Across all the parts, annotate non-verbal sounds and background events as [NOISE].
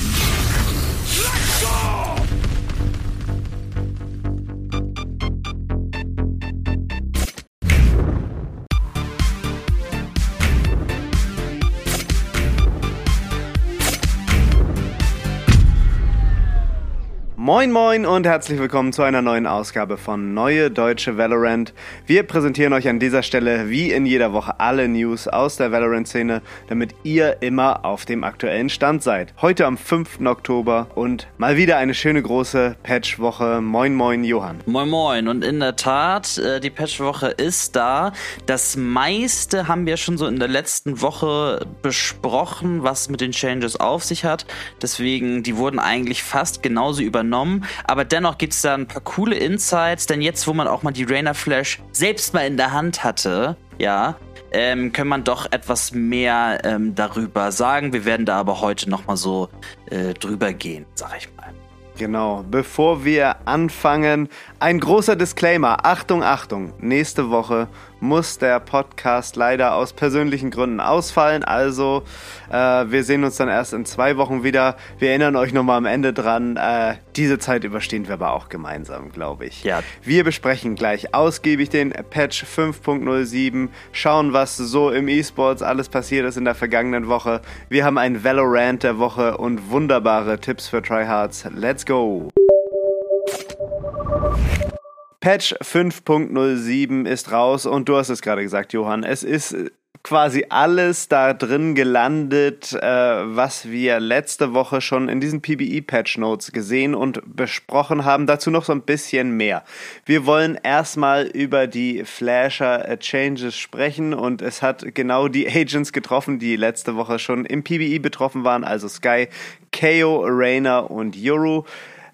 Let's go! Moin moin und herzlich willkommen zu einer neuen Ausgabe von Neue Deutsche Valorant. Wir präsentieren euch an dieser Stelle wie in jeder Woche alle News aus der Valorant-Szene, damit ihr immer auf dem aktuellen Stand seid. Heute am 5. Oktober und mal wieder eine schöne große Patch-Woche. Moin moin Johann. Moin moin und in der Tat, äh, die Patch-Woche ist da. Das meiste haben wir schon so in der letzten Woche besprochen, was mit den Changes auf sich hat. Deswegen, die wurden eigentlich fast genauso übernommen genommen. Aber dennoch gibt es da ein paar coole Insights, denn jetzt, wo man auch mal die Rainer Flash selbst mal in der Hand hatte, ja, ähm, kann man doch etwas mehr ähm, darüber sagen. Wir werden da aber heute nochmal so äh, drüber gehen, sag ich mal. Genau, bevor wir anfangen, ein großer Disclaimer. Achtung, Achtung, nächste Woche muss der Podcast leider aus persönlichen Gründen ausfallen. Also, äh, wir sehen uns dann erst in zwei Wochen wieder. Wir erinnern euch nochmal am Ende dran. Äh, diese Zeit überstehen wir aber auch gemeinsam, glaube ich. Ja. Wir besprechen gleich ausgiebig den Patch 5.07, schauen, was so im E-Sports alles passiert ist in der vergangenen Woche. Wir haben ein Valorant der Woche und wunderbare Tipps für Tryhards. Let's go! Patch 5.07 ist raus und du hast es gerade gesagt, Johann. Es ist quasi alles da drin gelandet, äh, was wir letzte Woche schon in diesen PBE-Patch Notes gesehen und besprochen haben. Dazu noch so ein bisschen mehr. Wir wollen erstmal über die Flasher-Changes sprechen und es hat genau die Agents getroffen, die letzte Woche schon im PBE betroffen waren, also Sky, KO, Rainer und Yoru.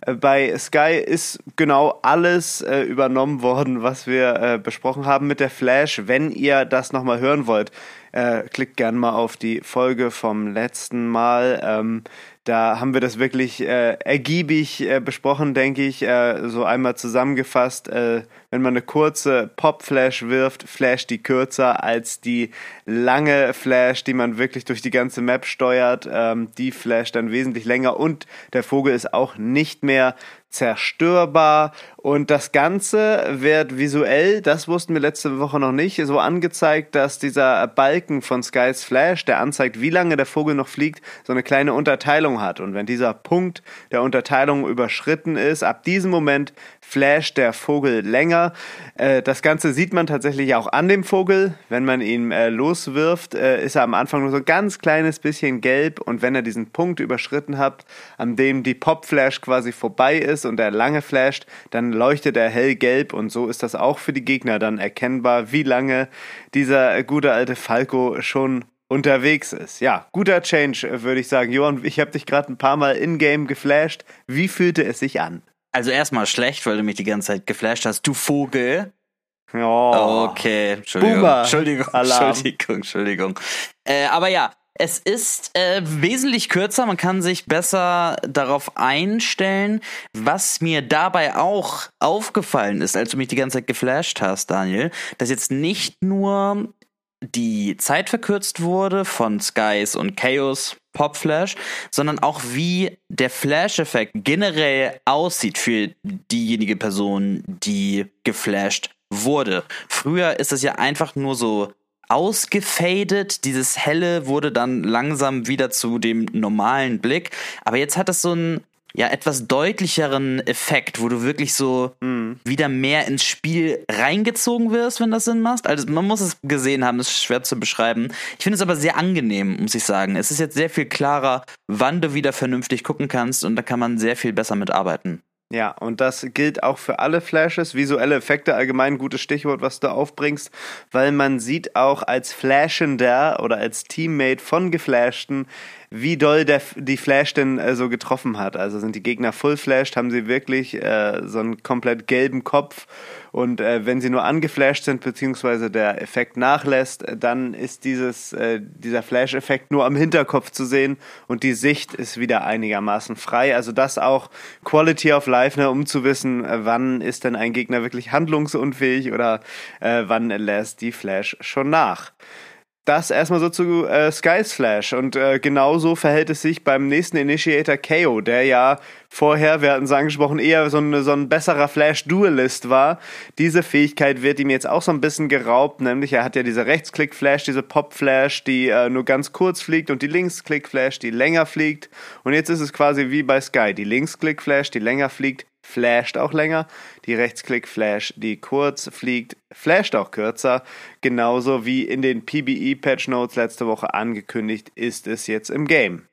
Äh, bei Sky ist genau alles äh, übernommen worden, was wir äh, besprochen haben mit der Flash. Wenn ihr das nochmal hören wollt, äh, klickt gerne mal auf die Folge vom letzten Mal. Ähm, da haben wir das wirklich äh, ergiebig äh, besprochen, denke ich. Äh, so einmal zusammengefasst, äh, wenn man eine kurze Pop-Flash wirft, flasht die kürzer als die lange Flash, die man wirklich durch die ganze Map steuert. Ähm, die flasht dann wesentlich länger und der Vogel ist auch nicht mehr zerstörbar und das Ganze wird visuell, das wussten wir letzte Woche noch nicht, so angezeigt, dass dieser Balken von Sky's Flash, der anzeigt, wie lange der Vogel noch fliegt, so eine kleine Unterteilung hat. Und wenn dieser Punkt der Unterteilung überschritten ist, ab diesem Moment flasht der Vogel länger. Äh, das Ganze sieht man tatsächlich auch an dem Vogel. Wenn man ihn äh, loswirft, äh, ist er am Anfang nur so ein ganz kleines bisschen gelb und wenn er diesen Punkt überschritten hat, an dem die Pop-Flash quasi vorbei ist und er lange flasht, dann leuchtet er hellgelb und so ist das auch für die Gegner dann erkennbar, wie lange dieser gute alte Falco schon unterwegs ist. Ja, guter Change, würde ich sagen. Johann, ich habe dich gerade ein paar Mal in-game geflasht. Wie fühlte es sich an? Also erstmal schlecht, weil du mich die ganze Zeit geflasht hast. Du Vogel. Oh. Okay, Entschuldigung. Boomer. Entschuldigung, Alarm. Entschuldigung, Entschuldigung. Äh, aber ja, es ist äh, wesentlich kürzer, man kann sich besser darauf einstellen. Was mir dabei auch aufgefallen ist, als du mich die ganze Zeit geflasht hast, Daniel, dass jetzt nicht nur die Zeit verkürzt wurde von Skies und Chaos Pop Flash, sondern auch wie der Flash-Effekt generell aussieht für diejenige Person, die geflasht wurde. Früher ist es ja einfach nur so ausgefadet, dieses helle wurde dann langsam wieder zu dem normalen Blick, aber jetzt hat es so einen ja etwas deutlicheren Effekt, wo du wirklich so Mhm. wieder mehr ins Spiel reingezogen wirst, wenn das Sinn macht. Also man muss es gesehen haben, das ist schwer zu beschreiben. Ich finde es aber sehr angenehm, muss ich sagen. Es ist jetzt sehr viel klarer, wann du wieder vernünftig gucken kannst und da kann man sehr viel besser mitarbeiten. Ja, und das gilt auch für alle Flashes. Visuelle Effekte, allgemein ein gutes Stichwort, was du aufbringst, weil man sieht auch als Flashender oder als Teammate von Geflashten, wie doll der, die Flash denn äh, so getroffen hat. Also sind die Gegner full flashed, haben sie wirklich äh, so einen komplett gelben Kopf und äh, wenn sie nur angeflasht sind, beziehungsweise der Effekt nachlässt, äh, dann ist dieses, äh, dieser Flash-Effekt nur am Hinterkopf zu sehen und die Sicht ist wieder einigermaßen frei. Also das auch Quality of Life, ne, um zu wissen, äh, wann ist denn ein Gegner wirklich handlungsunfähig oder äh, wann lässt die Flash schon nach. Das erstmal so zu äh, Sky's Flash. Und äh, genauso verhält es sich beim nächsten Initiator KO, der ja vorher, wir hatten es angesprochen, eher so, eine, so ein besserer Flash-Dualist war. Diese Fähigkeit wird ihm jetzt auch so ein bisschen geraubt, nämlich er hat ja diese Rechtsklick-Flash, diese Pop-Flash, die äh, nur ganz kurz fliegt und die Linksklick-Flash, die länger fliegt. Und jetzt ist es quasi wie bei Sky. Die Linksklick-Flash, die länger fliegt, flasht auch länger. Die Rechtsklick-Flash, die kurz fliegt, flasht auch kürzer. Genauso wie in den PBE-Patch Notes letzte Woche angekündigt, ist es jetzt im Game.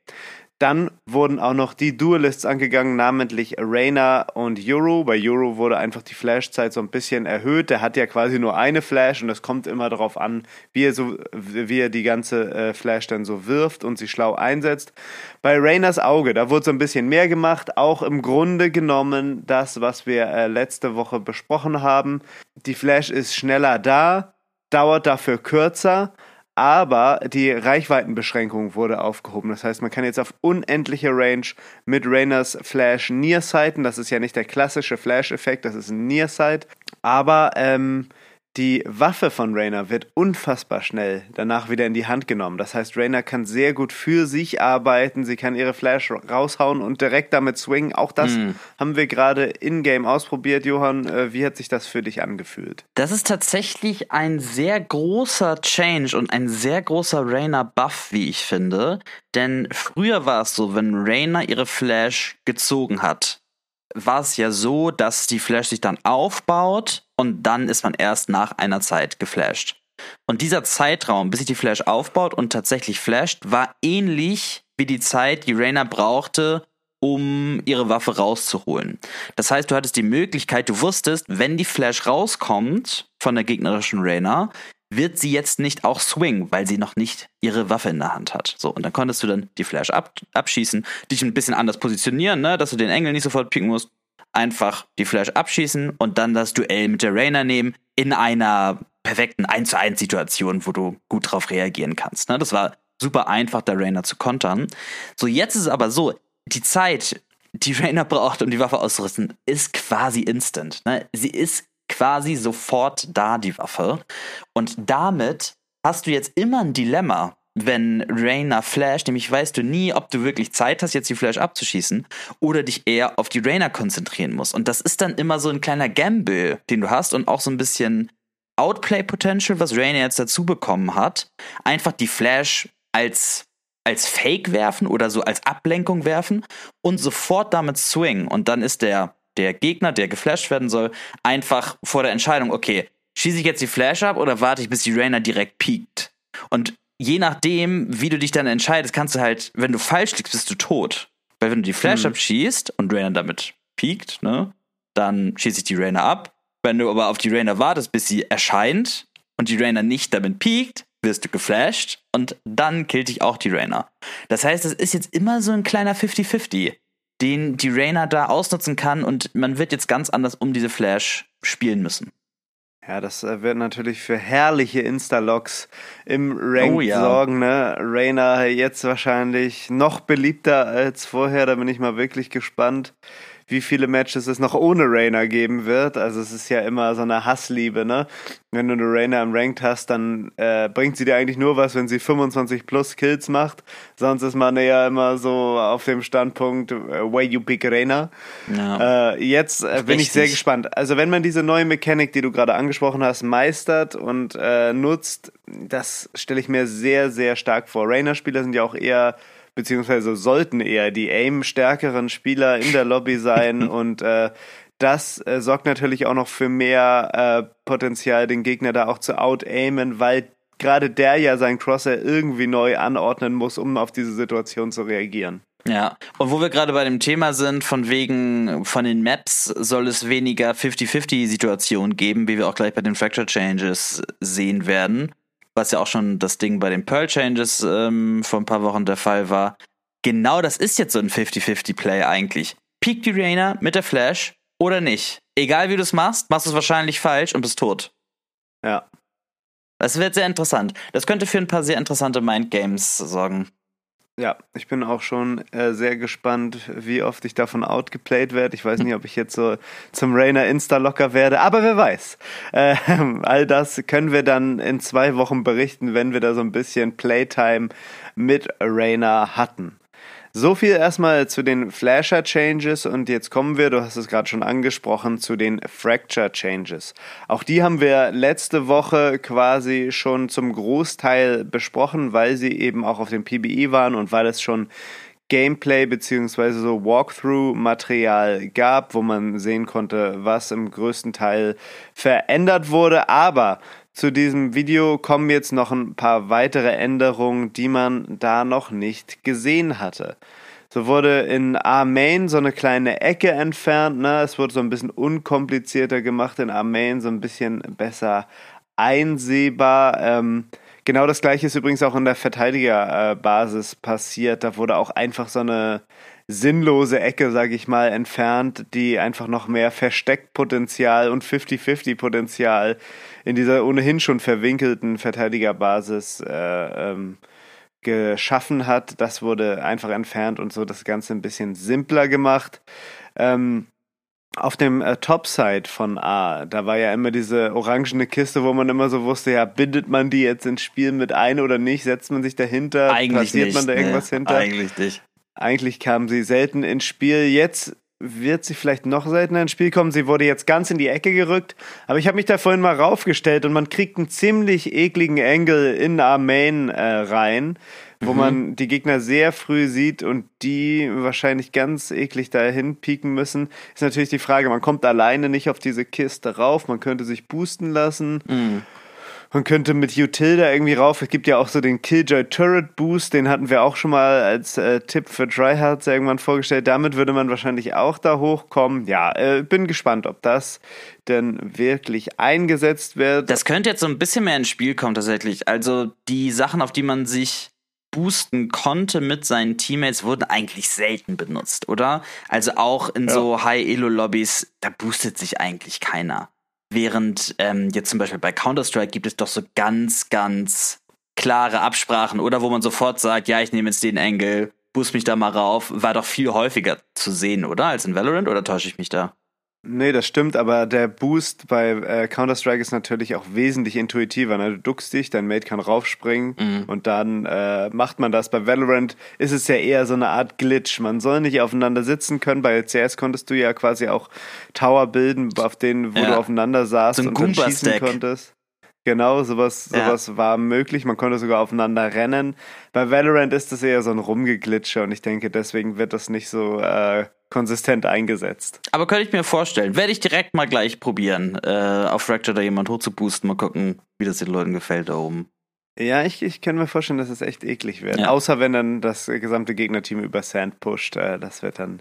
Dann wurden auch noch die Duelists angegangen, namentlich Arena und Euro. Bei Euro wurde einfach die Flashzeit so ein bisschen erhöht. Der hat ja quasi nur eine Flash und es kommt immer darauf an, wie er, so, wie er die ganze äh, Flash dann so wirft und sie schlau einsetzt. Bei Rainers Auge, da wurde so ein bisschen mehr gemacht. Auch im Grunde genommen das, was wir äh, letzte Woche besprochen haben. Die Flash ist schneller da, dauert dafür kürzer aber die Reichweitenbeschränkung wurde aufgehoben. Das heißt, man kann jetzt auf unendliche Range mit Rainers Flash Nearsighten. Das ist ja nicht der klassische Flash-Effekt, das ist ein Nearsight. Aber ähm, die Waffe von Rainer wird unfassbar schnell danach wieder in die Hand genommen. Das heißt, Rainer kann sehr gut für sich arbeiten. Sie kann ihre Flash raushauen und direkt damit swingen. Auch das mm. haben wir gerade in-game ausprobiert. Johann, äh, wie hat sich das für dich angefühlt? Das ist tatsächlich ein sehr großer Change und ein sehr großer Rainer-Buff, wie ich finde. Denn früher war es so, wenn Rainer ihre Flash gezogen hat, war es ja so, dass die Flash sich dann aufbaut und dann ist man erst nach einer Zeit geflasht. Und dieser Zeitraum, bis sich die Flash aufbaut und tatsächlich flasht, war ähnlich wie die Zeit, die Rainer brauchte, um ihre Waffe rauszuholen. Das heißt, du hattest die Möglichkeit, du wusstest, wenn die Flash rauskommt von der gegnerischen Rainer, wird sie jetzt nicht auch swingen, weil sie noch nicht ihre Waffe in der Hand hat. So, und dann konntest du dann die Flash ab, abschießen, dich ein bisschen anders positionieren, ne, dass du den Engel nicht sofort picken musst. Einfach die Flash abschießen und dann das Duell mit der Rainer nehmen in einer perfekten 1 zu 1 Situation, wo du gut drauf reagieren kannst. Ne? Das war super einfach, der Rainer zu kontern. So, jetzt ist es aber so, die Zeit, die Rainer [LAUGHS] braucht, um die Waffe auszurüsten, ist quasi instant. Ne? Sie ist quasi sofort da, die Waffe. Und damit hast du jetzt immer ein Dilemma, wenn Rainer flasht, nämlich weißt du nie, ob du wirklich Zeit hast, jetzt die Flash abzuschießen oder dich eher auf die Rainer konzentrieren musst. Und das ist dann immer so ein kleiner Gamble, den du hast und auch so ein bisschen Outplay Potential, was Rainer jetzt dazu bekommen hat. Einfach die Flash als als Fake werfen oder so als Ablenkung werfen und sofort damit swingen. Und dann ist der der Gegner, der geflasht werden soll, einfach vor der Entscheidung, okay, schieße ich jetzt die Flash ab oder warte ich, bis die Rainer direkt piekt? Und je nachdem, wie du dich dann entscheidest, kannst du halt, wenn du falsch liegst, bist du tot. Weil wenn du die Flash mhm. abschießt und Rainer damit piekt, ne, dann schieße ich die Rainer ab. Wenn du aber auf die Rainer wartest, bis sie erscheint und die Rainer nicht damit piekt, wirst du geflasht und dann killt dich auch die Rainer. Das heißt, es ist jetzt immer so ein kleiner 50-50 den die Rainer da ausnutzen kann und man wird jetzt ganz anders um diese Flash spielen müssen. Ja, das äh, wird natürlich für herrliche Insta-Logs im Rank oh, ja. sorgen, ne? Rainer jetzt wahrscheinlich noch beliebter als vorher, da bin ich mal wirklich gespannt wie viele Matches es noch ohne Rainer geben wird. Also es ist ja immer so eine Hassliebe, ne? Wenn du eine Rainer im Ranked hast, dann äh, bringt sie dir eigentlich nur was, wenn sie 25 plus Kills macht. Sonst ist man ja immer so auf dem Standpunkt, uh, way you pick Rainer. Ja. Äh, jetzt äh, bin ich sehr gespannt. Also wenn man diese neue Mechanik, die du gerade angesprochen hast, meistert und äh, nutzt, das stelle ich mir sehr, sehr stark vor. Rainer-Spieler sind ja auch eher beziehungsweise sollten eher die aim-stärkeren Spieler in der Lobby sein. [LAUGHS] Und äh, das äh, sorgt natürlich auch noch für mehr äh, Potenzial, den Gegner da auch zu out-aimen, weil gerade der ja sein Crosser irgendwie neu anordnen muss, um auf diese Situation zu reagieren. Ja, und wo wir gerade bei dem Thema sind, von wegen von den Maps soll es weniger 50-50-Situationen geben, wie wir auch gleich bei den Fracture Changes sehen werden was ja auch schon das Ding bei den Pearl Changes ähm, vor ein paar Wochen der Fall war. Genau das ist jetzt so ein 50-50-Play eigentlich. Peak die Rainer mit der Flash oder nicht. Egal wie du es machst, machst du es wahrscheinlich falsch und bist tot. Ja. Das wird sehr interessant. Das könnte für ein paar sehr interessante Mindgames sorgen. Ja, ich bin auch schon äh, sehr gespannt, wie oft ich davon outgeplayt werde. Ich weiß nicht, ob ich jetzt so zum Rainer Insta-Locker werde, aber wer weiß. Äh, [LAUGHS] all das können wir dann in zwei Wochen berichten, wenn wir da so ein bisschen Playtime mit Rainer hatten. So viel erstmal zu den Flasher Changes und jetzt kommen wir, du hast es gerade schon angesprochen, zu den Fracture Changes. Auch die haben wir letzte Woche quasi schon zum Großteil besprochen, weil sie eben auch auf dem PBE waren und weil es schon Gameplay beziehungsweise so Walkthrough-Material gab, wo man sehen konnte, was im größten Teil verändert wurde. Aber zu diesem Video kommen jetzt noch ein paar weitere Änderungen, die man da noch nicht gesehen hatte. So wurde in A-Main so eine kleine Ecke entfernt, ne? Es wurde so ein bisschen unkomplizierter gemacht in A-Main, so ein bisschen besser einsehbar. Ähm, genau das gleiche ist übrigens auch in der Verteidigerbasis passiert. Da wurde auch einfach so eine sinnlose Ecke, sage ich mal, entfernt, die einfach noch mehr Versteckpotenzial und 50-50-Potenzial in dieser ohnehin schon verwinkelten Verteidigerbasis äh, ähm, geschaffen hat. Das wurde einfach entfernt und so das Ganze ein bisschen simpler gemacht. Ähm, auf dem äh, Topside von A, da war ja immer diese orangene Kiste, wo man immer so wusste, ja, bindet man die jetzt ins Spiel mit ein oder nicht, setzt man sich dahinter, Eigentlich platziert nicht, man da irgendwas ne? hinter. Eigentlich nicht. Eigentlich kam sie selten ins Spiel. Jetzt wird sie vielleicht noch seltener ins Spiel kommen. Sie wurde jetzt ganz in die Ecke gerückt. Aber ich habe mich da vorhin mal raufgestellt und man kriegt einen ziemlich ekligen Angle in A-Main äh, rein, wo Mhm. man die Gegner sehr früh sieht und die wahrscheinlich ganz eklig dahin pieken müssen. Ist natürlich die Frage, man kommt alleine nicht auf diese Kiste rauf. Man könnte sich boosten lassen. Mhm. Man könnte mit Utilda irgendwie rauf. Es gibt ja auch so den Killjoy Turret Boost, den hatten wir auch schon mal als äh, Tipp für Tryhards irgendwann vorgestellt. Damit würde man wahrscheinlich auch da hochkommen. Ja, äh, bin gespannt, ob das denn wirklich eingesetzt wird. Das könnte jetzt so ein bisschen mehr ins Spiel kommen tatsächlich. Also die Sachen, auf die man sich boosten konnte mit seinen Teammates, wurden eigentlich selten benutzt, oder? Also auch in Ja. so High-Elo-Lobbys, da boostet sich eigentlich keiner. Während ähm, jetzt zum Beispiel bei Counter-Strike gibt es doch so ganz, ganz klare Absprachen, oder wo man sofort sagt, ja, ich nehme jetzt den Angle, boost mich da mal rauf, war doch viel häufiger zu sehen, oder? Als in Valorant, oder täusche ich mich da? Nee, das stimmt, aber der Boost bei äh, Counter-Strike ist natürlich auch wesentlich intuitiver. Ne? Du duckst dich, dein Mate kann raufspringen Mhm. und dann äh, macht man das. Bei Valorant ist es ja eher so eine Art Glitch. Man soll nicht aufeinander sitzen können. Bei CS konntest du ja quasi auch Tower bilden, auf denen, wo Ja. du aufeinander saßt So und dann schießen konntest. Genau, sowas, Ja. sowas war möglich. Man konnte sogar aufeinander rennen. Bei Valorant ist das eher so ein Rumgeglitsche und ich denke, deswegen wird das nicht so äh, konsistent eingesetzt. Aber könnte ich mir vorstellen. Werde ich direkt mal gleich probieren, äh, auf Fracture da jemand hochzuboosten. Mal gucken, wie das den Leuten gefällt da oben. Ja, ich, ich kann mir vorstellen, dass es echt eklig wird. Ja. Außer wenn dann das gesamte Gegnerteam über Sand pusht. Äh, das wird dann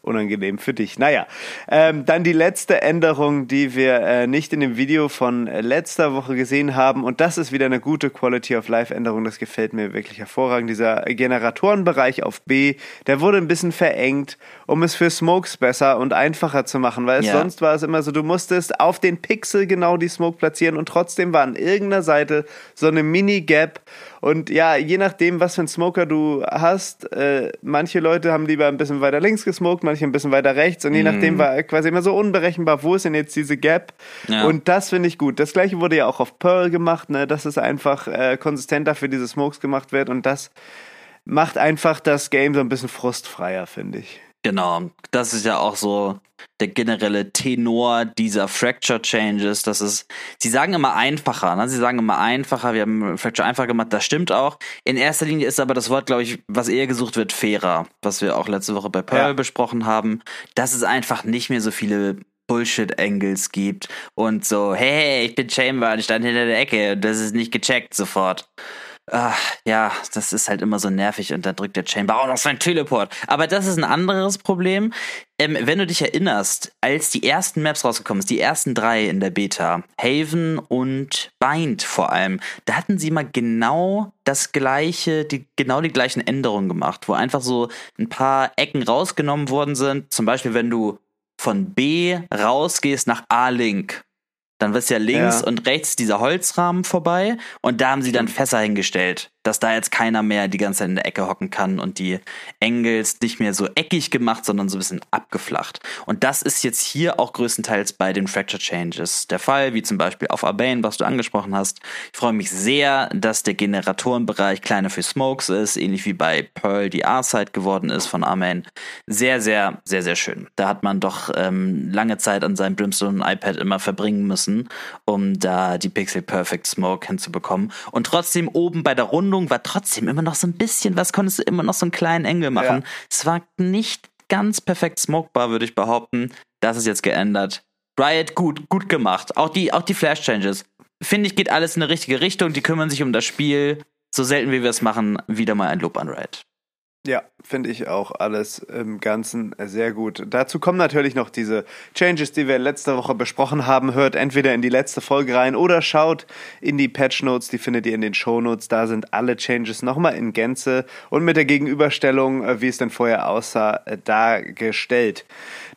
unangenehm für dich. Naja, ähm, dann die letzte Änderung, die wir äh, nicht in dem Video von letzter Woche gesehen haben. Und das ist wieder eine gute Quality of Life Änderung. Das gefällt mir wirklich hervorragend. Dieser Generatorenbereich auf B, der wurde ein bisschen verengt, um es für Smokes besser und einfacher zu machen. Weil Ja. sonst war es immer so, du musstest auf den Pixel genau die Smoke platzieren und trotzdem war an irgendeiner Seite so eine Mini-Gap. Und ja, je nachdem, was für ein Smoker du hast, äh, manche Leute haben lieber ein bisschen weiter links gesmoked, manche ein bisschen weiter rechts. Und je nachdem war quasi immer so unberechenbar, wo ist denn jetzt diese Gap? Ja. Und das finde ich gut. Das gleiche wurde ja auch auf Pearl gemacht, ne? dass es einfach äh, konsistenter für diese Smokes gemacht wird. Und das macht einfach das Game so ein bisschen frustfreier, finde ich. Genau, das ist ja auch so der generelle Tenor dieser Fracture Changes. Das ist, sie sagen immer einfacher, ne? Sie sagen immer einfacher, wir haben Fracture einfach gemacht, das stimmt auch. In erster Linie ist aber das Wort, glaube ich, was eher gesucht wird, fairer, was wir auch letzte Woche bei Pearl Ja. besprochen haben, dass es einfach nicht mehr so viele Bullshit-Angles gibt und so, hey, ich bin Chamber, ich stand hinter der Ecke, das ist nicht gecheckt sofort. Ah, ja, das ist halt immer so nervig und dann drückt der Chamber auch noch sein Teleport. Aber das ist ein anderes Problem. Ähm, wenn du dich erinnerst, als die ersten Maps rausgekommen sind, die ersten drei in der Beta, Haven und Bind vor allem, da hatten sie mal genau das gleiche, die, genau die gleichen Änderungen gemacht, wo einfach so ein paar Ecken rausgenommen worden sind. Zum Beispiel, wenn du von B rausgehst nach A-Link, dann wirst ja links Ja. und rechts dieser Holzrahmen vorbei und da haben sie dann Fässer hingestellt. Dass da jetzt keiner mehr die ganze Zeit in der Ecke hocken kann und die Angles nicht mehr so eckig gemacht, sondern so ein bisschen abgeflacht. Und das ist jetzt hier auch größtenteils bei den Fracture Changes der Fall, wie zum Beispiel auf Urbane, was du angesprochen hast. Ich freue mich sehr, dass der Generatorenbereich kleiner für Smokes ist, ähnlich wie bei Pearl die R-Side geworden ist von Armain. Sehr, sehr, sehr, sehr schön. Da hat man doch ähm, lange Zeit an seinem Brimstone iPad immer verbringen müssen, um da die Pixel Perfect Smoke hinzubekommen. Und trotzdem oben bei der Rundung war trotzdem immer noch so ein bisschen was, konntest du immer noch so einen kleinen Engel machen. Ja. Es war nicht ganz perfekt smokebar, würde ich behaupten. Das ist jetzt geändert. Riot gut, gut gemacht. Auch die, auch die Flash Changes. Finde ich, geht alles in eine richtige Richtung. Die kümmern sich um das Spiel. So selten wie wir es machen, wieder mal ein Lob an Riot. Ja, finde ich auch alles im Ganzen sehr gut. Dazu kommen natürlich noch diese Changes, die wir letzte Woche besprochen haben. Hört entweder in die letzte Folge rein oder schaut in die Patch Notes, die findet ihr in den Show Notes. Da sind alle Changes nochmal in Gänze und mit der Gegenüberstellung, äh, wie es denn vorher aussah, äh, dargestellt.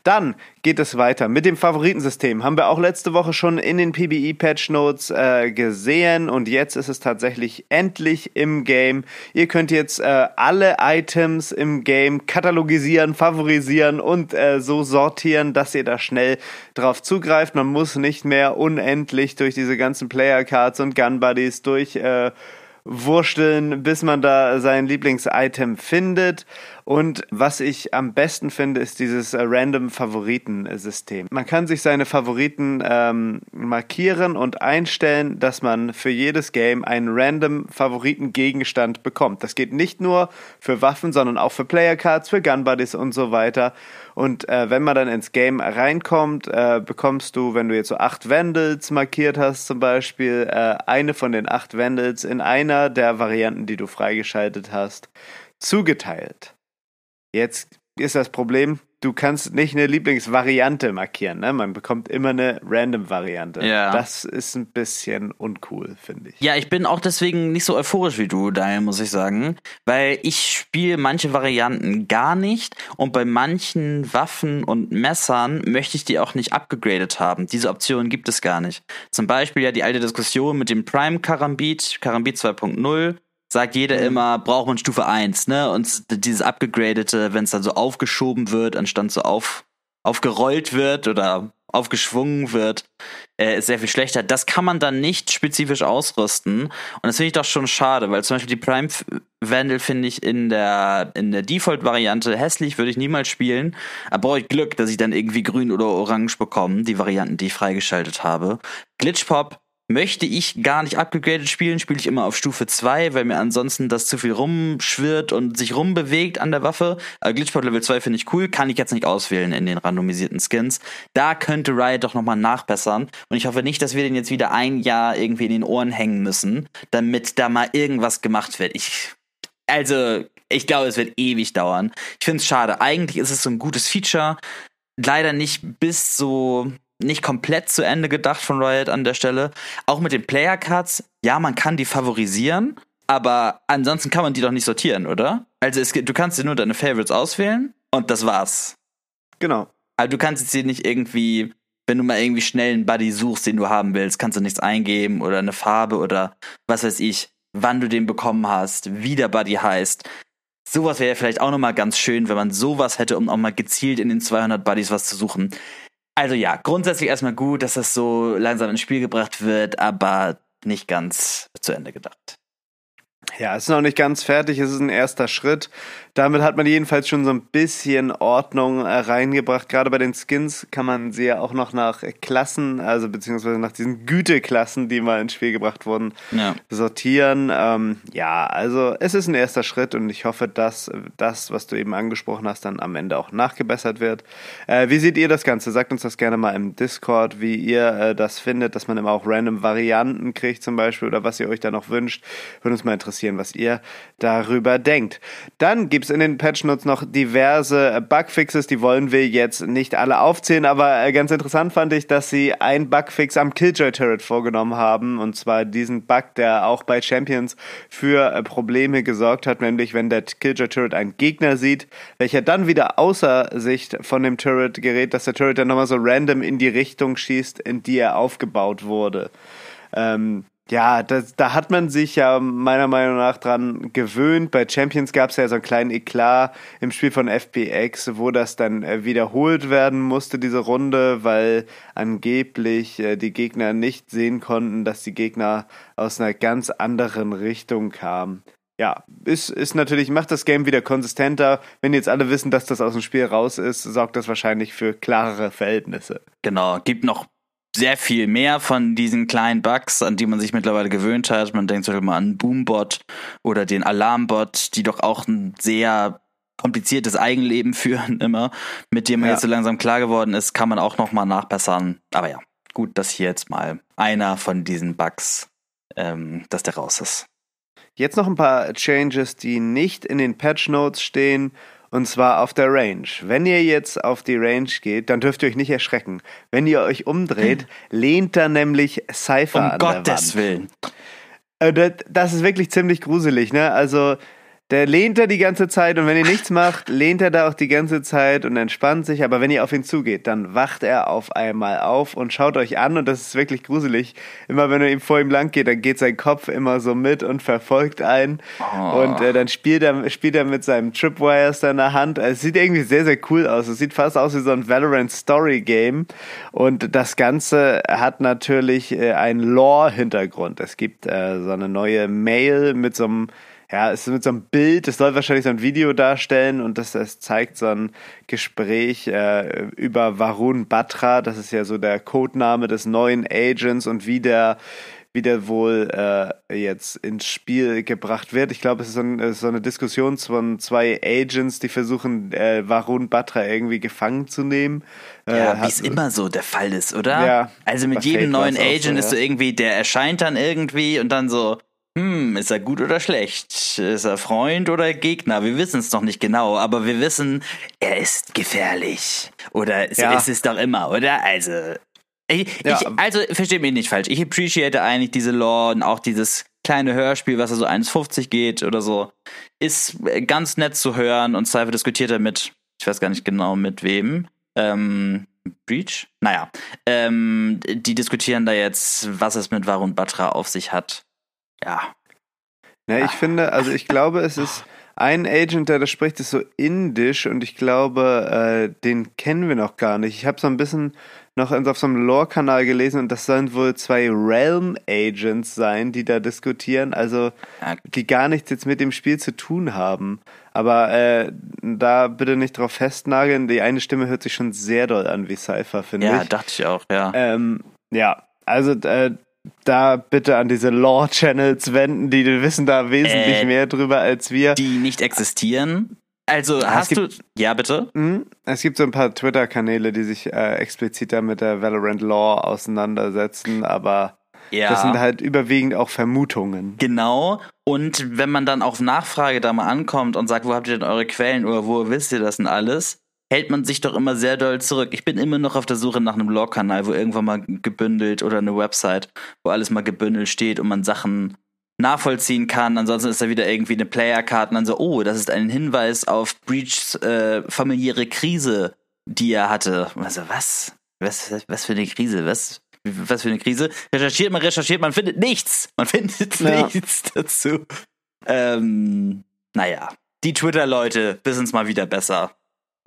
Dann geht es weiter mit dem Favoritensystem. Haben wir auch letzte Woche schon in den PBE-Patch Notes äh, gesehen und jetzt ist es tatsächlich endlich im Game. Ihr könnt jetzt äh, alle Items im Game katalogisieren, favorisieren und äh, so sortieren, dass ihr da schnell drauf zugreift. Man muss nicht mehr unendlich durch diese ganzen Player Cards und Gun Buddies durch wursteln, bis man da sein Lieblingsitem findet. Und was ich am besten finde, ist dieses äh, Random Favoriten-System. Man kann sich seine Favoriten ähm, markieren und einstellen, dass man für jedes Game einen random Favoriten-Gegenstand bekommt. Das geht nicht nur für Waffen, sondern auch für Player Cards, für Gun Buddies und so weiter. Und äh, wenn man dann ins Game reinkommt, äh, bekommst du, wenn du jetzt so acht Vandals markiert hast, zum Beispiel, äh, eine von den acht Vandals in einer der Varianten, die du freigeschaltet hast, zugeteilt. Jetzt ist das Problem, du kannst nicht eine Lieblingsvariante markieren. Ne? Man bekommt immer eine Random-Variante. Ja. Das ist ein bisschen uncool, finde ich. Ja, ich bin auch deswegen nicht so euphorisch wie du, Daniel, muss ich sagen. Weil ich spiele manche Varianten gar nicht und bei manchen Waffen und Messern möchte ich die auch nicht abgegradet haben. Diese Option gibt es gar nicht. Zum Beispiel ja die alte Diskussion mit dem Prime Karambit, Karambit 2.0 sagt jeder mhm. immer, braucht man Stufe 1, ne? Und dieses abgegradete, wenn es dann so aufgeschoben wird, anstatt so auf, aufgerollt wird oder aufgeschwungen wird, äh, ist sehr viel schlechter. Das kann man dann nicht spezifisch ausrüsten. Und das finde ich doch schon schade, weil zum Beispiel die Prime Vandal finde ich in der, in der Default-Variante hässlich, würde ich niemals spielen. Aber brauche ich Glück, dass ich dann irgendwie grün oder orange bekomme, die Varianten, die ich freigeschaltet habe. Glitchpop möchte ich gar nicht abgegradet spielen, spiele ich immer auf Stufe 2, weil mir ansonsten das zu viel rumschwirrt und sich rumbewegt an der Waffe. Aber Glitchpot Level 2 finde ich cool, kann ich jetzt nicht auswählen in den randomisierten Skins. Da könnte Riot doch nochmal nachbessern. Und ich hoffe nicht, dass wir den jetzt wieder ein Jahr irgendwie in den Ohren hängen müssen, damit da mal irgendwas gemacht wird. Ich, also, ich glaube, es wird ewig dauern. Ich finde es schade. Eigentlich ist es so ein gutes Feature. Leider nicht bis so nicht komplett zu Ende gedacht von Riot an der Stelle. Auch mit den Player Cards, ja, man kann die favorisieren, aber ansonsten kann man die doch nicht sortieren, oder? Also es, du kannst dir nur deine Favorites auswählen und das war's. Genau. Aber du kannst jetzt hier nicht irgendwie, wenn du mal irgendwie schnell einen Buddy suchst, den du haben willst, kannst du nichts eingeben oder eine Farbe oder was weiß ich, wann du den bekommen hast, wie der Buddy heißt. Sowas wäre vielleicht auch nochmal ganz schön, wenn man sowas hätte, um auch mal gezielt in den 200 Buddies was zu suchen. Also ja, grundsätzlich erstmal gut, dass das so langsam ins Spiel gebracht wird, aber nicht ganz zu Ende gedacht. Ja, es ist noch nicht ganz fertig, es ist ein erster Schritt. Damit hat man jedenfalls schon so ein bisschen Ordnung äh, reingebracht. Gerade bei den Skins kann man sie ja auch noch nach Klassen, also beziehungsweise nach diesen Güteklassen, die mal ins Spiel gebracht wurden, ja. sortieren. Ähm, ja, also es ist ein erster Schritt und ich hoffe, dass das, was du eben angesprochen hast, dann am Ende auch nachgebessert wird. Äh, wie seht ihr das Ganze? Sagt uns das gerne mal im Discord, wie ihr äh, das findet, dass man immer auch random Varianten kriegt zum Beispiel oder was ihr euch da noch wünscht. Würde uns mal interessieren, was ihr darüber denkt. Dann gibt es in den Patch Notes noch diverse Bugfixes, die wollen wir jetzt nicht alle aufzählen, aber äh, ganz interessant fand ich, dass sie ein Bugfix am Killjoy Turret vorgenommen haben und zwar diesen Bug, der auch bei Champions für äh, Probleme gesorgt hat, nämlich wenn der Killjoy Turret einen Gegner sieht, welcher dann wieder außer Sicht von dem Turret gerät, dass der Turret dann nochmal so random in die Richtung schießt, in die er aufgebaut wurde. Ähm, ja, das, da hat man sich ja meiner Meinung nach dran gewöhnt. Bei Champions gab es ja so einen kleinen Eklat im Spiel von FPX, wo das dann äh, wiederholt werden musste, diese Runde, weil angeblich äh, die Gegner nicht sehen konnten, dass die Gegner aus einer ganz anderen Richtung kamen. Ja, ist, ist natürlich, macht das Game wieder konsistenter. Wenn jetzt alle wissen, dass das aus dem Spiel raus ist, sorgt das wahrscheinlich für klarere Verhältnisse. Genau, gibt noch sehr viel mehr von diesen kleinen Bugs, an die man sich mittlerweile gewöhnt hat. Man denkt zum Beispiel mal an Boombot oder den Alarmbot, die doch auch ein sehr kompliziertes Eigenleben [LAUGHS] führen immer, mit dem man ja. jetzt so langsam klar geworden ist, kann man auch nochmal nachbessern. Aber ja, gut, dass hier jetzt mal einer von diesen Bugs, ähm, dass der raus ist. Jetzt noch ein paar Changes, die nicht in den Patch Notes stehen und zwar auf der Range. Wenn ihr jetzt auf die Range geht, dann dürft ihr euch nicht erschrecken. Wenn ihr euch umdreht, hm. lehnt da nämlich Cypher um an Gottes der Wand. Willen. Äh, das ist wirklich ziemlich gruselig, ne? Also der lehnt da die ganze Zeit und wenn ihr nichts macht, [LAUGHS] lehnt er da auch die ganze Zeit und entspannt sich. Aber wenn ihr auf ihn zugeht, dann wacht er auf einmal auf und schaut euch an und das ist wirklich gruselig. Immer wenn er ihm vor ihm lang geht, dann geht sein Kopf immer so mit und verfolgt einen. Oh. Und äh, dann spielt er, spielt er mit seinem Tripwires da in der Hand. Es sieht irgendwie sehr, sehr cool aus. Es sieht fast aus wie so ein Valorant Story Game. Und das Ganze hat natürlich äh, einen Lore-Hintergrund. Es gibt äh, so eine neue Mail mit so einem ja, es ist mit so einem Bild, es soll wahrscheinlich so ein Video darstellen und das, das zeigt so ein Gespräch äh, über Varun Batra, das ist ja so der Codename des neuen Agents und wie der wie der wohl äh, jetzt ins Spiel gebracht wird. Ich glaube, es ist so, ein, ist so, eine Diskussion von zwei Agents, die versuchen, äh, Varun Batra irgendwie gefangen zu nehmen. Äh, ja, wie es immer so der Fall ist, oder? Ja. Also mit jedem neuen Agent so, ist so irgendwie, der erscheint dann irgendwie und dann so, hm, ist er gut oder schlecht? Ist er Freund oder Gegner? Wir wissen es noch nicht genau, aber wir wissen, er ist gefährlich. Oder so ja. ist es doch immer, oder? Also, ich, ja. ich, also versteht mich nicht falsch. Ich appreciate eigentlich diese Lore und auch dieses kleine Hörspiel, was so 1,50 geht oder so. Ist ganz nett zu hören und Cypher diskutiert damit. Ich weiß gar nicht genau mit wem. Ähm, Breach? Naja. Ähm, die diskutieren da jetzt, was es mit Varun Batra auf sich hat ja. Ja, ich finde, also ich glaube, es ist ein Agent, der das spricht, ist so indisch und ich glaube, äh, den kennen wir noch gar nicht. Ich habe so ein bisschen noch auf so einem Lore-Kanal gelesen und das sollen wohl zwei Realm-Agents sein, die da diskutieren, also die gar nichts jetzt mit dem Spiel zu tun haben. Aber äh, da bitte nicht drauf festnageln. Die eine Stimme hört sich schon sehr doll an wie Cypher, finde ja, ich. Ja, dachte ich auch, ja. Ähm, ja, also äh, da bitte an diese Lore-Channels wenden, die wissen da wesentlich äh, mehr drüber als wir. Die nicht existieren. Also ja, hast gibt, du. Ja, bitte? Mh, es gibt so ein paar Twitter-Kanäle, die sich äh, expliziter mit der Valorant Lore auseinandersetzen, aber ja. das sind halt überwiegend auch Vermutungen. Genau. Und wenn man dann auf Nachfrage da mal ankommt und sagt, wo habt ihr denn eure Quellen oder wo wisst ihr das denn alles? Hält man sich doch immer sehr doll zurück. Ich bin immer noch auf der Suche nach einem Log-Kanal, wo irgendwann mal gebündelt oder eine Website, wo alles mal gebündelt steht und man Sachen nachvollziehen kann. Ansonsten ist da wieder irgendwie eine Player-Card und dann so, oh, das ist ein Hinweis auf Breachs äh, familiäre Krise, die er hatte. Also was? Was, was für eine Krise? Was? Was für eine Krise? Recherchiert man, recherchiert, man findet nichts. Man [LAUGHS] findet ja. nichts dazu. Ähm, naja, die Twitter-Leute wissen es mal wieder besser.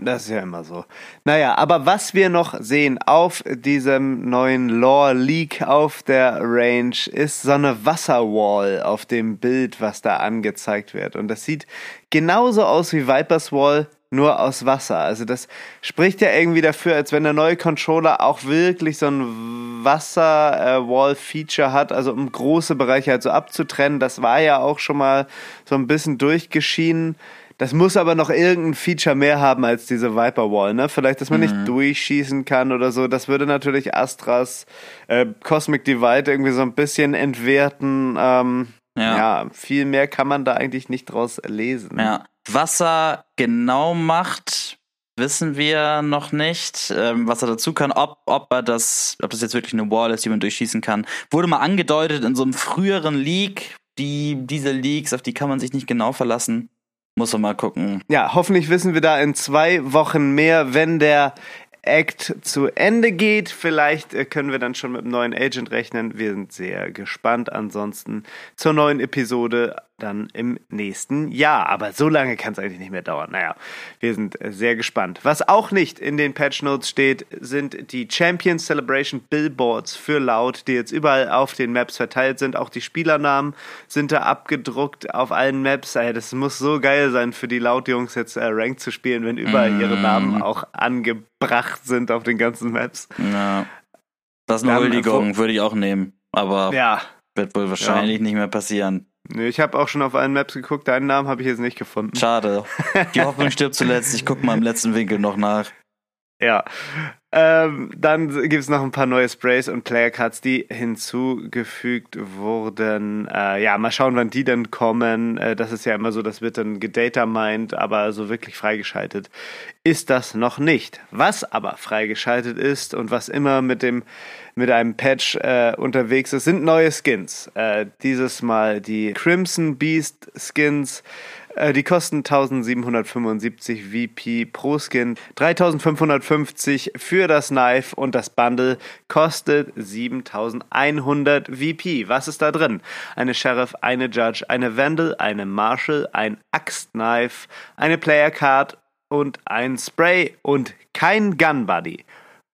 Das ist ja immer so. Naja, aber was wir noch sehen auf diesem neuen Lore Leak auf der Range ist so eine Wasserwall auf dem Bild, was da angezeigt wird. Und das sieht genauso aus wie Vipers Wall, nur aus Wasser. Also das spricht ja irgendwie dafür, als wenn der neue Controller auch wirklich so ein Wasser-Wall-Feature hat, also um große Bereiche halt so abzutrennen. Das war ja auch schon mal so ein bisschen durchgeschienen. Das muss aber noch irgendein Feature mehr haben als diese Viper Wall, ne? Vielleicht, dass man mhm. nicht durchschießen kann oder so. Das würde natürlich Astras äh, Cosmic Divide irgendwie so ein bisschen entwerten. Ähm, ja. ja, viel mehr kann man da eigentlich nicht draus lesen. Ja. Was er genau macht, wissen wir noch nicht. Ähm, was er dazu kann, ob, ob er das, ob das jetzt wirklich eine Wall ist, die man durchschießen kann. Wurde mal angedeutet in so einem früheren Leak. Die, diese Leaks, auf die kann man sich nicht genau verlassen. Muss man mal gucken. Ja, hoffentlich wissen wir da in zwei Wochen mehr, wenn der Act zu Ende geht. Vielleicht äh, können wir dann schon mit einem neuen Agent rechnen. Wir sind sehr gespannt. Ansonsten zur neuen Episode dann im nächsten Jahr. Aber so lange kann es eigentlich nicht mehr dauern. Naja, wir sind sehr gespannt. Was auch nicht in den Patch Notes steht, sind die Champions Celebration Billboards für Laut, die jetzt überall auf den Maps verteilt sind. Auch die Spielernamen sind da abgedruckt auf allen Maps. Das muss so geil sein für die Laut-Jungs jetzt äh, Ranked zu spielen, wenn überall mm. ihre Namen auch angebracht sind auf den ganzen Maps. Ja. Das ist eine Huldigung, würde ich auch nehmen. Aber ja. wird wohl wahrscheinlich ja. nicht mehr passieren. Nee, ich habe auch schon auf allen Maps geguckt, deinen Namen habe ich jetzt nicht gefunden. Schade. [LAUGHS] Die Hoffnung stirbt zuletzt. Ich gucke mal im letzten Winkel noch nach. Ja. Ähm, dann gibt es noch ein paar neue Sprays und Player Cards, die hinzugefügt wurden. Äh, ja, mal schauen, wann die dann kommen. Äh, das ist ja immer so, das wird dann gedatamined, aber so wirklich freigeschaltet ist das noch nicht. Was aber freigeschaltet ist und was immer mit dem mit einem Patch äh, unterwegs ist, sind neue Skins. Äh, dieses Mal die Crimson Beast Skins die kosten 1775 VP pro Skin, 3550 für das Knife und das Bundle kostet 7100 VP. Was ist da drin? Eine Sheriff, eine Judge, eine Vandal, eine Marshal, ein Axtknife, eine Player Card und ein Spray und kein Gun Buddy.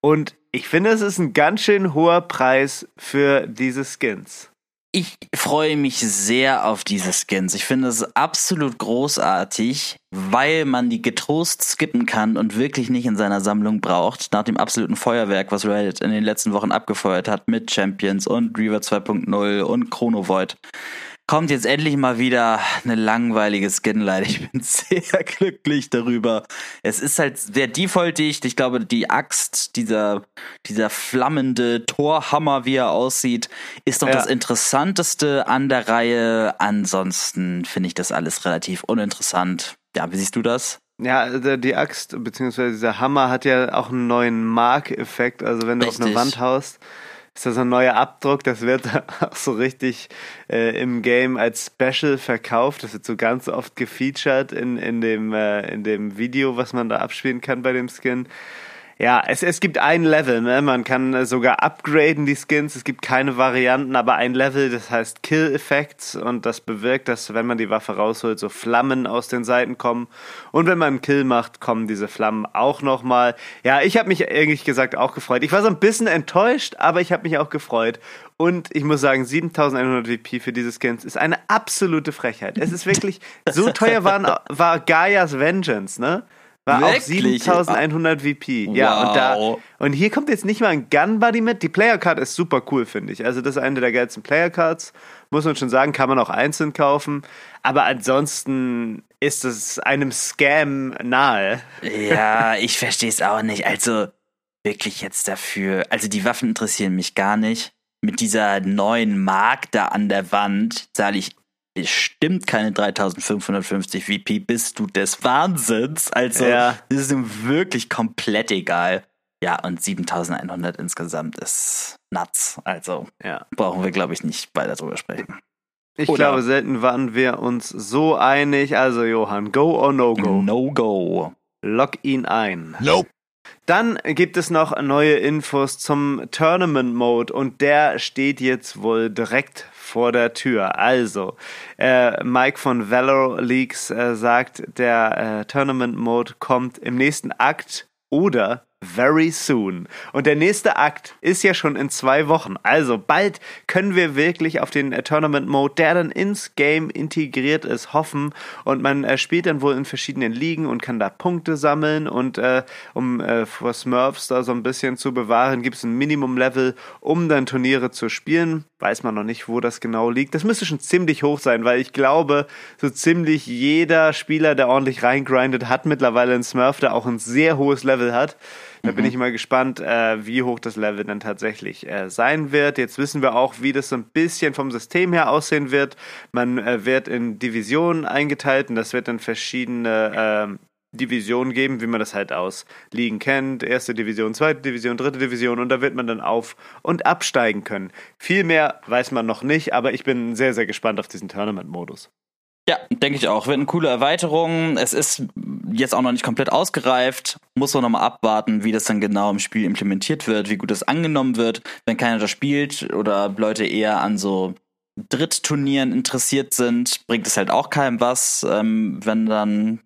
Und ich finde, es ist ein ganz schön hoher Preis für diese Skins. Ich freue mich sehr auf diese Skins. Ich finde es absolut großartig, weil man die getrost skippen kann und wirklich nicht in seiner Sammlung braucht. Nach dem absoluten Feuerwerk, was Reddit in den letzten Wochen abgefeuert hat mit Champions und Reaver 2.0 und Chrono Void kommt jetzt endlich mal wieder eine langweilige Skinline. Ich bin [LAUGHS] sehr glücklich darüber. Es ist halt sehr defaultig. Ich glaube, die Axt, dieser, dieser flammende Torhammer, wie er aussieht, ist doch ja. das Interessanteste an der Reihe. Ansonsten finde ich das alles relativ uninteressant. Ja, wie siehst du das? Ja, die Axt bzw. dieser Hammer hat ja auch einen neuen Mark-Effekt. Also wenn du Richtig. auf eine Wand haust, ist das ein neuer Abdruck, das wird [LAUGHS] auch so richtig äh, im Game als Special verkauft. Das wird so ganz oft gefeatured in, in, dem, äh, in dem Video, was man da abspielen kann bei dem Skin. Ja, es, es gibt ein Level, ne? Man kann äh, sogar upgraden die Skins. Es gibt keine Varianten, aber ein Level, das heißt Kill Effects und das bewirkt, dass wenn man die Waffe rausholt, so Flammen aus den Seiten kommen. Und wenn man einen Kill macht, kommen diese Flammen auch nochmal. Ja, ich habe mich ehrlich gesagt auch gefreut. Ich war so ein bisschen enttäuscht, aber ich habe mich auch gefreut. Und ich muss sagen, 7100 VP für diese Skins ist eine absolute Frechheit. Es ist wirklich, so teuer waren, [LAUGHS] war Gaias Vengeance, ne? War Wirklich? auch 7100 VP. Wow. Ja, und da und hier kommt jetzt nicht mal ein Gun Buddy mit. Die Player Card ist super cool, finde ich. Also das ist eine der geilsten Player Cards, muss man schon sagen, kann man auch einzeln kaufen, aber ansonsten ist es einem Scam nahe. Ja, ich verstehe es auch nicht. Also wirklich jetzt dafür, also die Waffen interessieren mich gar nicht. Mit dieser neuen Mark da an der Wand zahle ich bestimmt keine 3550 VP, bist du des Wahnsinns. Also, ja. das ist ihm wirklich komplett egal. Ja, und 7100 insgesamt ist nuts. Also, ja. brauchen wir, glaube ich, nicht weiter drüber sprechen. Ich Oder glaube, selten waren wir uns so einig. Also, Johann, go or no go? No go. Lock ihn ein. Nope. Dann gibt es noch neue Infos zum Tournament Mode und der steht jetzt wohl direkt vor der Tür. Also, äh, Mike von Valor Leaks äh, sagt, der äh, Tournament Mode kommt im nächsten Akt oder very soon. Und der nächste Akt ist ja schon in zwei Wochen. Also bald können wir wirklich auf den äh, Tournament Mode, der dann ins Game integriert ist, hoffen. Und man äh, spielt dann wohl in verschiedenen Ligen und kann da Punkte sammeln. Und äh, um äh, vor Smurfs da so ein bisschen zu bewahren, gibt es ein Minimum-Level, um dann Turniere zu spielen. Weiß man noch nicht, wo das genau liegt. Das müsste schon ziemlich hoch sein, weil ich glaube, so ziemlich jeder Spieler, der ordentlich reingrindet, hat mittlerweile einen Smurf, der auch ein sehr hohes Level hat. Da bin mhm. ich mal gespannt, äh, wie hoch das Level dann tatsächlich äh, sein wird. Jetzt wissen wir auch, wie das so ein bisschen vom System her aussehen wird. Man äh, wird in Divisionen eingeteilt und das wird dann verschiedene ähm, Divisionen geben, wie man das halt aus Ligen kennt. Erste Division, zweite Division, dritte Division und da wird man dann auf- und absteigen können. Viel mehr weiß man noch nicht, aber ich bin sehr, sehr gespannt auf diesen Tournament-Modus. Ja, denke ich auch. Wird eine coole Erweiterung. Es ist jetzt auch noch nicht komplett ausgereift. Muss man nochmal abwarten, wie das dann genau im Spiel implementiert wird, wie gut das angenommen wird. Wenn keiner das spielt oder Leute eher an so Drittturnieren interessiert sind, bringt es halt auch keinem was, ähm, wenn dann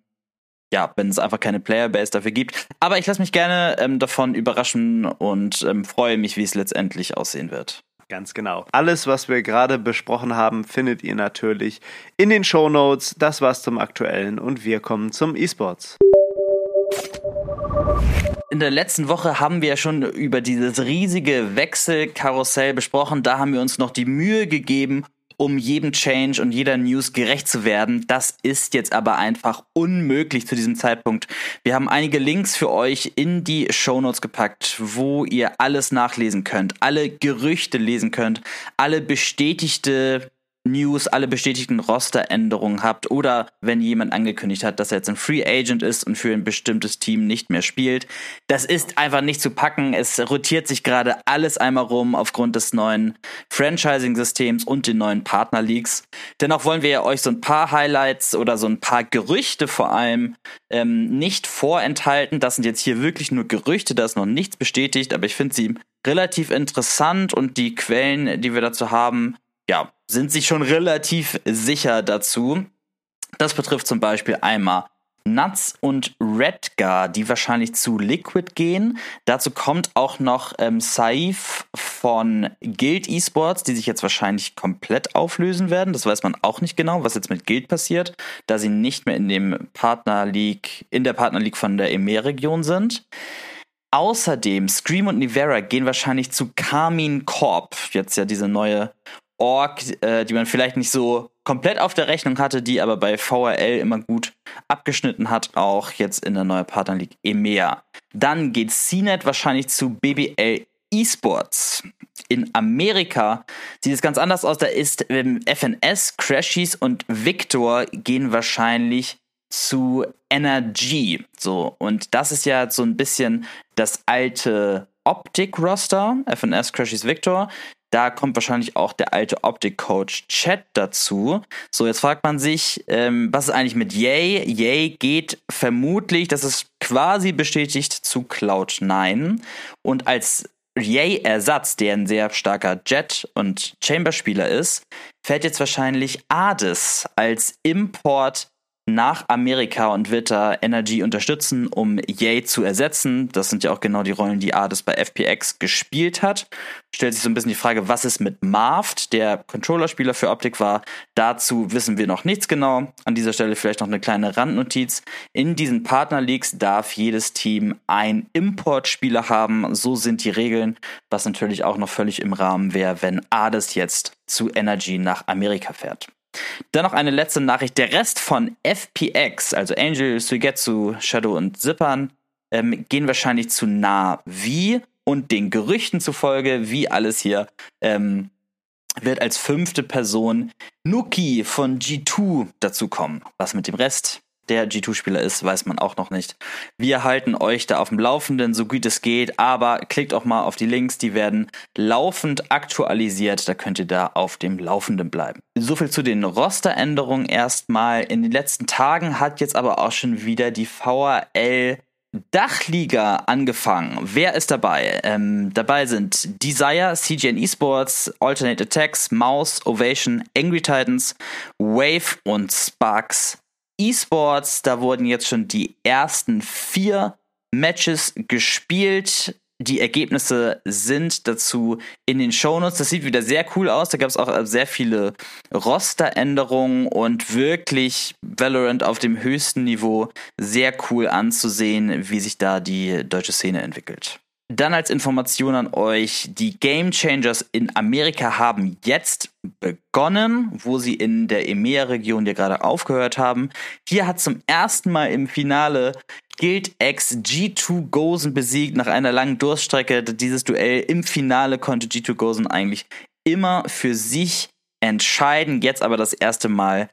ja, wenn es einfach keine Playerbase dafür gibt. Aber ich lasse mich gerne ähm, davon überraschen und ähm, freue mich, wie es letztendlich aussehen wird. Ganz genau. Alles, was wir gerade besprochen haben, findet ihr natürlich in den Show Notes. Das war's zum Aktuellen und wir kommen zum E-Sports. In der letzten Woche haben wir ja schon über dieses riesige Wechselkarussell besprochen. Da haben wir uns noch die Mühe gegeben, um jedem Change und jeder News gerecht zu werden. Das ist jetzt aber einfach unmöglich zu diesem Zeitpunkt. Wir haben einige Links für euch in die Show Notes gepackt, wo ihr alles nachlesen könnt, alle Gerüchte lesen könnt, alle bestätigte News, alle bestätigten Rosteränderungen habt oder wenn jemand angekündigt hat, dass er jetzt ein Free Agent ist und für ein bestimmtes Team nicht mehr spielt. Das ist einfach nicht zu packen. Es rotiert sich gerade alles einmal rum aufgrund des neuen Franchising-Systems und den neuen Partner-Leagues. Dennoch wollen wir euch so ein paar Highlights oder so ein paar Gerüchte vor allem ähm, nicht vorenthalten. Das sind jetzt hier wirklich nur Gerüchte, da ist noch nichts bestätigt, aber ich finde sie relativ interessant und die Quellen, die wir dazu haben, ja, sind sich schon relativ sicher dazu. Das betrifft zum Beispiel einmal Nuts und Redgar, die wahrscheinlich zu Liquid gehen. Dazu kommt auch noch ähm, Saif von Guild Esports, die sich jetzt wahrscheinlich komplett auflösen werden. Das weiß man auch nicht genau, was jetzt mit Guild passiert, da sie nicht mehr in dem Partner League, in der Partner League von der EMEA-Region sind. Außerdem, Scream und Nivera gehen wahrscheinlich zu Carmine Corp, jetzt ja diese neue Org, äh, die man vielleicht nicht so komplett auf der Rechnung hatte, die aber bei VRL immer gut abgeschnitten hat, auch jetzt in der neuen Partner League EMEA. Dann geht CNET wahrscheinlich zu BBL Esports. In Amerika sieht es ganz anders aus. Da ist ähm, FNS, Crashies und Victor gehen wahrscheinlich zu NRG. So, und das ist ja so ein bisschen das alte Optik-Roster, FNS Crashies Victor. Da kommt wahrscheinlich auch der alte Optik-Coach Chat dazu. So, jetzt fragt man sich, ähm, was ist eigentlich mit Yay? Yay geht vermutlich, das ist quasi bestätigt, zu Cloud9. Und als Yay-Ersatz, der ein sehr starker Jet- und Chamber-Spieler ist, fährt jetzt wahrscheinlich Ades als Import nach Amerika und wird da Energy unterstützen, um Yay zu ersetzen. Das sind ja auch genau die Rollen, die Ades bei FPX gespielt hat. Stellt sich so ein bisschen die Frage, was ist mit Marft, der Controllerspieler für Optik war. Dazu wissen wir noch nichts genau. An dieser Stelle vielleicht noch eine kleine Randnotiz. In diesen Partner Leagues darf jedes Team ein Importspieler haben. So sind die Regeln, was natürlich auch noch völlig im Rahmen wäre, wenn Ades jetzt zu Energy nach Amerika fährt. Dann noch eine letzte Nachricht. Der Rest von FPX, also Angel, Suigetsu, Shadow und Zippern, ähm, gehen wahrscheinlich zu nah wie und den Gerüchten zufolge, wie alles hier, ähm, wird als fünfte Person Nuki von G2 dazukommen. Was mit dem Rest der G2-Spieler ist, weiß man auch noch nicht. Wir halten euch da auf dem Laufenden, so gut es geht, aber klickt auch mal auf die Links, die werden laufend aktualisiert, da könnt ihr da auf dem Laufenden bleiben. So viel zu den Rosteränderungen erstmal. In den letzten Tagen hat jetzt aber auch schon wieder die VRL Dachliga angefangen. Wer ist dabei? Ähm, dabei sind Desire, CGN Esports, Alternate Attacks, Mouse, Ovation, Angry Titans, Wave und Sparks E-Sports, da wurden jetzt schon die ersten vier Matches gespielt. Die Ergebnisse sind dazu in den Shownotes. Das sieht wieder sehr cool aus. Da gab es auch sehr viele Rosteränderungen und wirklich Valorant auf dem höchsten Niveau. Sehr cool anzusehen, wie sich da die deutsche Szene entwickelt. Dann als Information an euch, die Game Changers in Amerika haben jetzt begonnen, wo sie in der EMEA-Region ja gerade aufgehört haben. Hier hat zum ersten Mal im Finale Guild X G2 Gozen besiegt nach einer langen Durststrecke. Dieses Duell im Finale konnte G2 Gozen eigentlich immer für sich entscheiden. Jetzt aber das erste Mal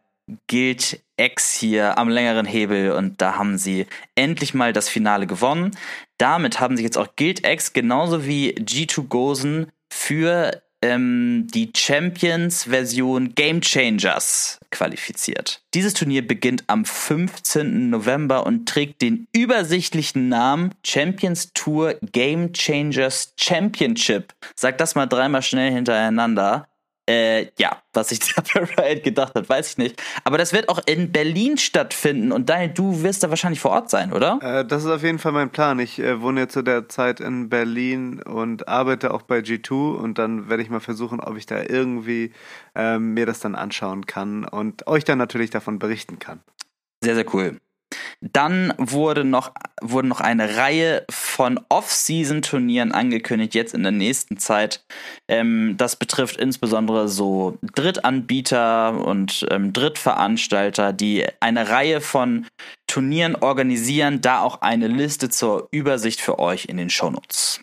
Guild X hier am längeren Hebel und da haben sie endlich mal das Finale gewonnen. Damit haben sich jetzt auch Guild X genauso wie G2 Gozen für ähm, die Champions-Version Game Changers qualifiziert. Dieses Turnier beginnt am 15. November und trägt den übersichtlichen Namen Champions Tour Game Changers Championship. Sag das mal dreimal schnell hintereinander. Äh, ja, was sich [LAUGHS] da bei Riot gedacht hat, weiß ich nicht. Aber das wird auch in Berlin stattfinden und Daniel, du wirst da wahrscheinlich vor Ort sein, oder? Äh, das ist auf jeden Fall mein Plan. Ich äh, wohne zu der Zeit in Berlin und arbeite auch bei G2 und dann werde ich mal versuchen, ob ich da irgendwie ähm, mir das dann anschauen kann und euch dann natürlich davon berichten kann. Sehr, sehr cool. Dann wurde noch, wurde noch eine Reihe von Off-Season-Turnieren angekündigt, jetzt in der nächsten Zeit. Ähm, das betrifft insbesondere so Drittanbieter und ähm, Drittveranstalter, die eine Reihe von Turnieren organisieren. Da auch eine Liste zur Übersicht für euch in den Shownotes.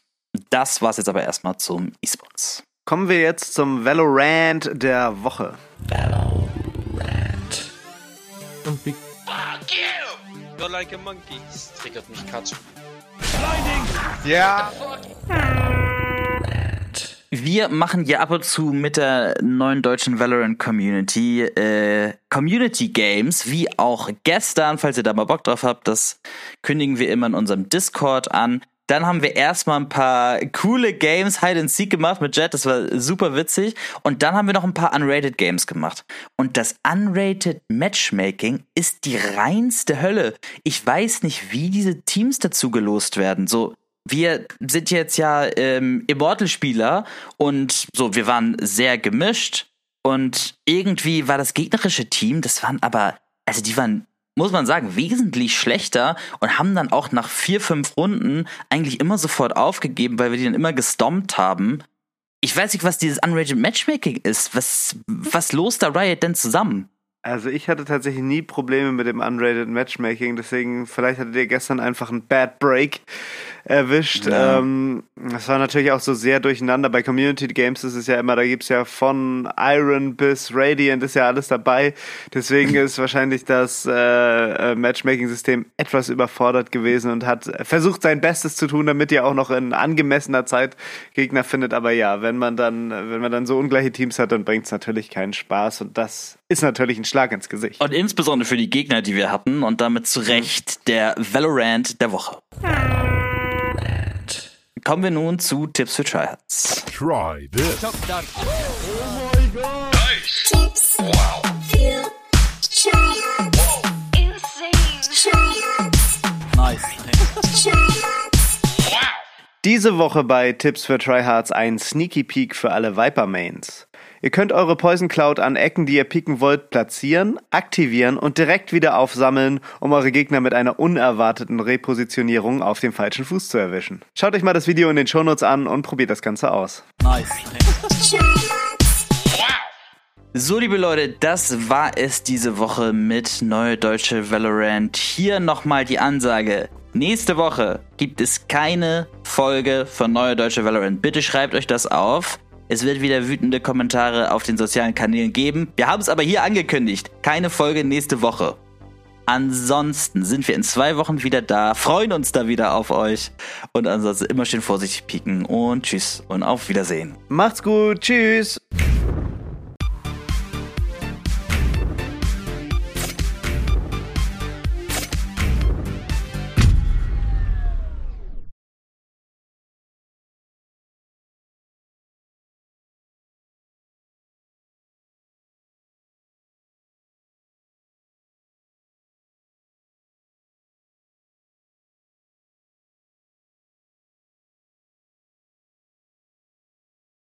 Das war's jetzt aber erstmal zum E-Sports. Kommen wir jetzt zum Valorant der Woche. Valorant. Und Fuck you! You're like a monkey. Das triggert mich Katsch. Ja. Wir machen ja ab und zu mit der neuen deutschen Valorant Community äh, Community Games, wie auch gestern, falls ihr da mal Bock drauf habt, das kündigen wir immer in unserem Discord an. Dann haben wir erstmal ein paar coole Games, Hide and Seek gemacht mit Jet, das war super witzig. Und dann haben wir noch ein paar Unrated Games gemacht. Und das Unrated Matchmaking ist die reinste Hölle. Ich weiß nicht, wie diese Teams dazu gelost werden. So, wir sind jetzt ja ähm, Immortal-Spieler und so, wir waren sehr gemischt. Und irgendwie war das gegnerische Team, das waren aber, also die waren muss man sagen, wesentlich schlechter und haben dann auch nach vier, fünf Runden eigentlich immer sofort aufgegeben, weil wir die dann immer gestompt haben. Ich weiß nicht, was dieses Unrated Matchmaking ist. Was, was los da Riot denn zusammen? Also ich hatte tatsächlich nie Probleme mit dem Unrated Matchmaking, deswegen vielleicht hattet ihr gestern einfach einen Bad Break erwischt. Ja. Ähm, das war natürlich auch so sehr durcheinander. Bei Community Games ist es ja immer, da gibt's ja von Iron bis Radiant ist ja alles dabei. Deswegen ist wahrscheinlich das äh, äh, Matchmaking-System etwas überfordert gewesen und hat versucht sein Bestes zu tun, damit ihr auch noch in angemessener Zeit Gegner findet. Aber ja, wenn man dann, wenn man dann so ungleiche Teams hat, dann bringt's natürlich keinen Spaß und das ist natürlich ein Schlag ins Gesicht. Und insbesondere für die Gegner, die wir hatten und damit zu Recht der Valorant der Woche. Kommen wir nun zu Tipps für Tryhards. Try this. Oh my god. Nice. Tipps wow. für Tryhards. Wow. Insane. Tryhards. Nice. Tryhards. Wow. Diese Woche bei Tipps für Tryhards ein Sneaky Peek für alle Viper Mains. Ihr könnt eure Poison Cloud an Ecken, die ihr pieken wollt, platzieren, aktivieren und direkt wieder aufsammeln, um eure Gegner mit einer unerwarteten Repositionierung auf dem falschen Fuß zu erwischen. Schaut euch mal das Video in den Shownotes an und probiert das Ganze aus. Nice. So, liebe Leute, das war es diese Woche mit Neue Deutsche Valorant. Hier nochmal die Ansage. Nächste Woche gibt es keine Folge von Neue Deutsche Valorant. Bitte schreibt euch das auf. Es wird wieder wütende Kommentare auf den sozialen Kanälen geben. Wir haben es aber hier angekündigt. Keine Folge nächste Woche. Ansonsten sind wir in zwei Wochen wieder da, freuen uns da wieder auf euch. Und ansonsten immer schön vorsichtig pieken und tschüss und auf Wiedersehen. Macht's gut, tschüss.